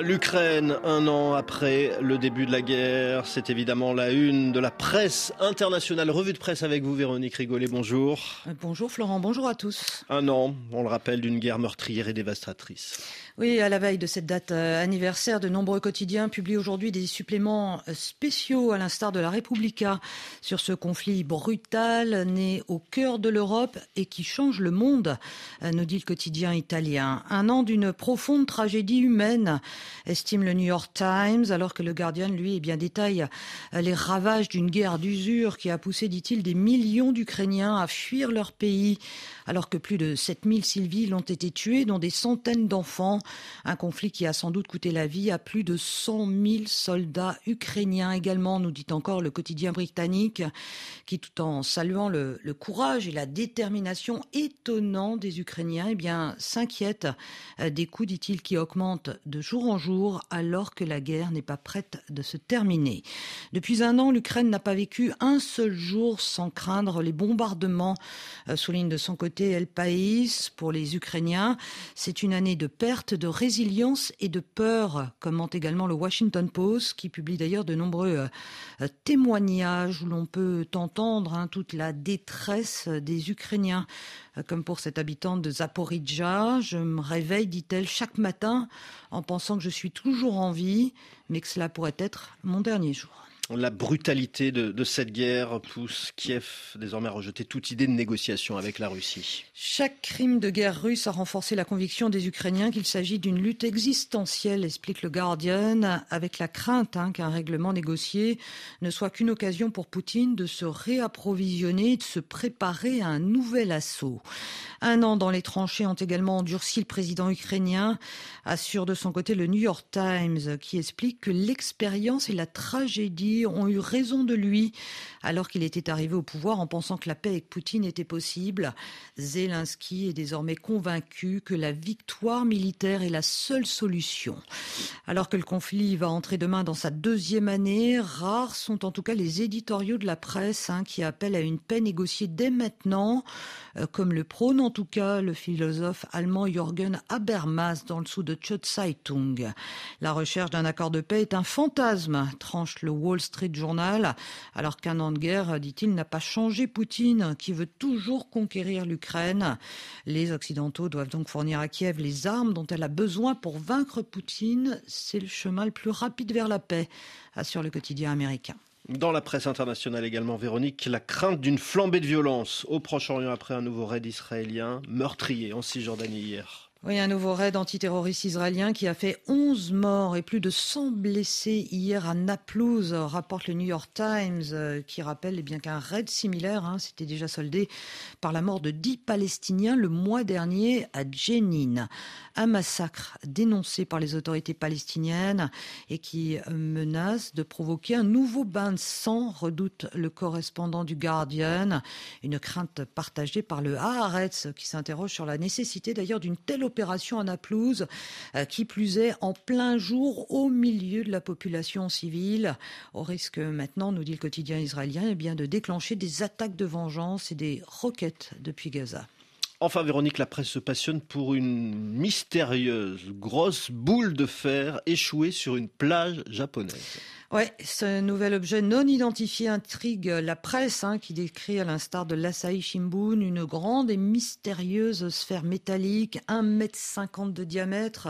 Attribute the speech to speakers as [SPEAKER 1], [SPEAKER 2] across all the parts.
[SPEAKER 1] L'Ukraine, un an après le début de la guerre, c'est évidemment la une de la presse internationale. Revue de presse avec vous, Véronique Rigolet, bonjour.
[SPEAKER 2] Euh, bonjour Florent, bonjour à tous.
[SPEAKER 1] Un an, on le rappelle, d'une guerre meurtrière et dévastatrice.
[SPEAKER 2] Oui, à la veille de cette date euh, anniversaire, de nombreux quotidiens publient aujourd'hui des suppléments euh, spéciaux, à l'instar de la Repubblica, sur ce conflit brutal né au cœur de l'Europe et qui change le monde, nous dit le quotidien italien. Un an d'une profonde tragédie humaine estime le New York Times, alors que le Guardian, lui, eh bien, détaille euh, les ravages d'une guerre d'usure qui a poussé, dit-il, des millions d'Ukrainiens à fuir leur pays, alors que plus de 7000 civils ont été tués, dont des centaines d'enfants. Un conflit qui a sans doute coûté la vie à plus de 100 000 soldats ukrainiens également, nous dit encore le quotidien britannique, qui tout en saluant le, courage et la détermination étonnant des Ukrainiens, eh bien, s'inquiète euh, des coûts, dit-il, qui augmentent de jour en jour alors que la guerre n'est pas prête de se terminer. Depuis un an, l'Ukraine n'a pas vécu un seul jour sans craindre les bombardements, euh, souligne de son côté El País. Pour les Ukrainiens, c'est une année de perte, de résilience et de peur, commente également le Washington Post, qui publie d'ailleurs de nombreux euh, témoignages où l'on peut entendre hein, toute la détresse des Ukrainiens. Euh, comme pour cette habitante de Zaporizhia, je me réveille, dit-elle, chaque matin en pensant que je suis toujours en vie, mais que cela pourrait être mon dernier jour.
[SPEAKER 1] La brutalité de, cette guerre pousse Kiev désormais à rejeter toute idée de négociation avec la Russie.
[SPEAKER 2] Chaque crime de guerre russe a renforcé la conviction des Ukrainiens qu'il s'agit d'une lutte existentielle, explique le Guardian, avec la crainte hein, qu'un règlement négocié ne soit qu'une occasion pour Poutine de se réapprovisionner, de se préparer à un nouvel assaut. Un an dans les tranchées ont également endurci le président ukrainien, assure de son côté le New York Times, qui explique que l'expérience et la tragédie ont eu raison de lui alors qu'il était arrivé au pouvoir en pensant que la paix avec Poutine était possible. Zelensky est désormais convaincu que la victoire militaire est la seule solution. Alors que le conflit va entrer demain dans sa deuxième année, rares sont en tout cas les éditoriaux de la presse hein, qui appellent à une paix négociée dès maintenant, euh, comme le prône en tout cas le philosophe allemand Jürgen Habermas dans le sous de Chot Zeitung. La recherche d'un accord de paix est un fantasme, tranche le Wall Street Journal, alors qu'un an de guerre, dit-il, n'a pas changé Poutine, qui veut toujours conquérir l'Ukraine. Les Occidentaux doivent donc fournir à Kiev les armes dont elle a besoin pour vaincre Poutine. C'est le chemin le plus rapide vers la paix, assure le quotidien américain.
[SPEAKER 1] Dans la presse internationale également, Véronique, la crainte d'une flambée de violence au Proche-Orient après un nouveau raid israélien meurtrier en Cisjordanie hier.
[SPEAKER 2] Oui, un nouveau raid antiterroriste israélien qui a fait 11 morts et plus de 100 blessés hier à Naplouse, rapporte le New York Times, euh, qui rappelle eh bien qu'un raid similaire hein, s'était déjà soldé par la mort de 10 Palestiniens le mois dernier à Jenin. Un massacre dénoncé par les autorités palestiniennes et qui menace de provoquer un nouveau bain de sang, redoute le correspondant du Guardian. Une crainte partagée par le Haaretz qui s'interroge sur la nécessité d'ailleurs d'une telle opération Naplouse, euh, qui plus est en plein jour au milieu de la population civile, au risque maintenant, nous dit le quotidien israélien, eh bien de déclencher des attaques de vengeance et des roquettes depuis Gaza.
[SPEAKER 1] Enfin, Véronique, la presse se passionne pour une mystérieuse grosse boule de fer échouée sur une plage japonaise.
[SPEAKER 2] Ouais, ce nouvel objet non identifié intrigue la presse, hein, qui décrit à l'instar de l'Asahi Shimbun une grande et mystérieuse sphère métallique, 1,50 m de diamètre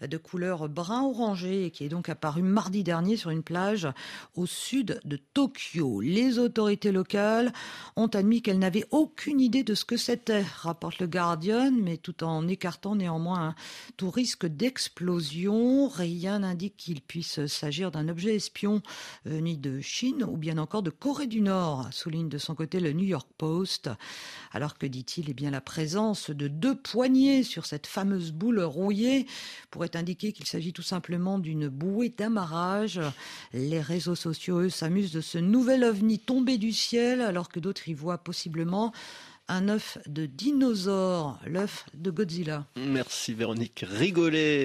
[SPEAKER 2] de couleur brun orangé et qui est donc apparu mardi dernier sur une plage au sud de Tokyo. Les autorités locales ont admis qu'elles n'avaient aucune idée de ce que c'était, rapporte le Guardian, mais tout en écartant néanmoins tout risque d'explosion. Rien n'indique qu'il puisse s'agir d'un objet espion ni de Chine ou bien encore de Corée du Nord, souligne de son côté le New York Post. Alors que dit-il, eh bien la présence de deux poignées sur cette fameuse boule rouillée pourrait indiquer qu'il s'agit tout simplement d'une bouée d'amarrage. Les réseaux sociaux, s'amusent de ce nouvel ovni tombé du ciel, alors que d'autres y voient possiblement un œuf de dinosaure, l'œuf de Godzilla.
[SPEAKER 1] Merci Véronique Rigolet.